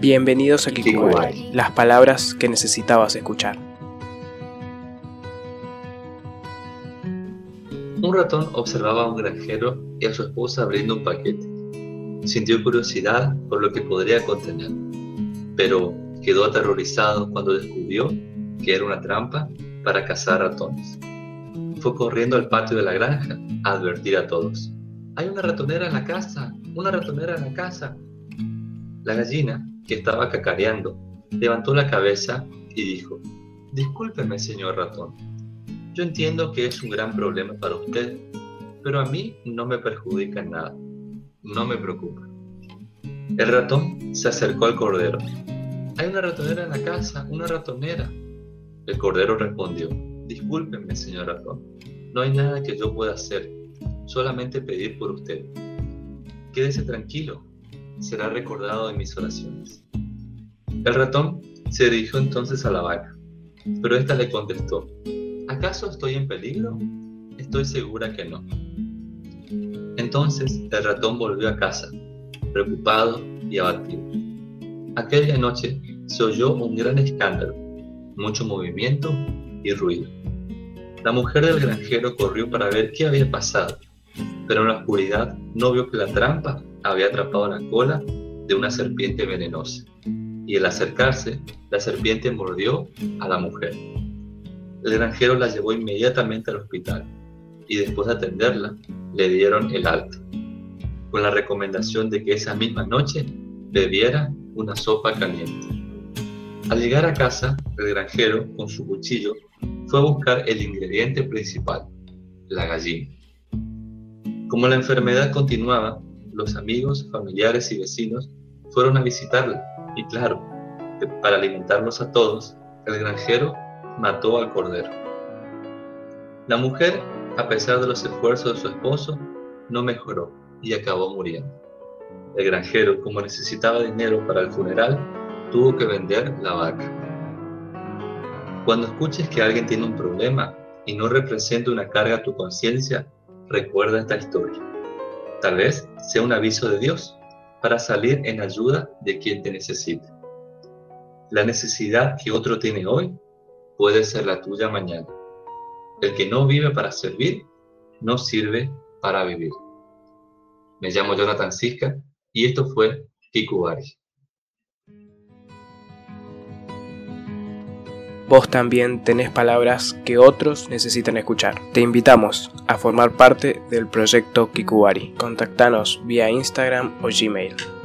Bienvenidos a Kikubari, las palabras que necesitabas escuchar. Un ratón observaba a un granjero y a su esposa abriendo un paquete. Sintió curiosidad por lo que podría contener, pero quedó aterrorizado cuando descubrió que era una trampa para cazar ratones. Fue corriendo al patio de la granja a advertir a todos. Hay una ratonera en la casa, una ratonera en la casa. La gallina, que estaba cacareando, levantó la cabeza y dijo, Discúlpeme, señor ratón. Yo entiendo que es un gran problema para usted, pero a mí no me perjudica nada. No me preocupa. El ratón se acercó al cordero. Hay una ratonera en la casa, una ratonera. El cordero respondió, Discúlpeme, señor ratón. No hay nada que yo pueda hacer, solamente pedir por usted. Quédese tranquilo, será recordado en mis oraciones. El ratón se dirigió entonces a la vaca, pero ésta le contestó, ¿acaso estoy en peligro? Estoy segura que no. Entonces el ratón volvió a casa, preocupado y abatido. Aquella noche se oyó un gran escándalo, mucho movimiento y ruido. La mujer del granjero corrió para ver qué había pasado, pero en la oscuridad no vio que la trampa había atrapado la cola de una serpiente venenosa, y al acercarse, la serpiente mordió a la mujer. El granjero la llevó inmediatamente al hospital, y después de atenderla, le dieron el alta, con la recomendación de que esa misma noche bebiera una sopa caliente. Al llegar a casa, el granjero, con su cuchillo, fue a buscar el ingrediente principal, la gallina. Como la enfermedad continuaba, los amigos, familiares y vecinos fueron a visitarla y claro, para alimentarlos a todos, el granjero mató al cordero. La mujer, a pesar de los esfuerzos de su esposo, no mejoró y acabó muriendo. El granjero, como necesitaba dinero para el funeral, tuvo que vender la vaca. Cuando escuches que alguien tiene un problema y no representa una carga a tu conciencia, recuerda esta historia. Tal vez sea un aviso de Dios para salir en ayuda de quien te necesite. La necesidad que otro tiene hoy puede ser la tuya mañana. El que no vive para servir, no sirve para vivir. Me llamo Jonathan Siska y esto fue Kikubari. Vos también tenés palabras que otros necesitan escuchar. Te invitamos a formar parte del proyecto Kikubari. Contactanos vía Instagram o Gmail.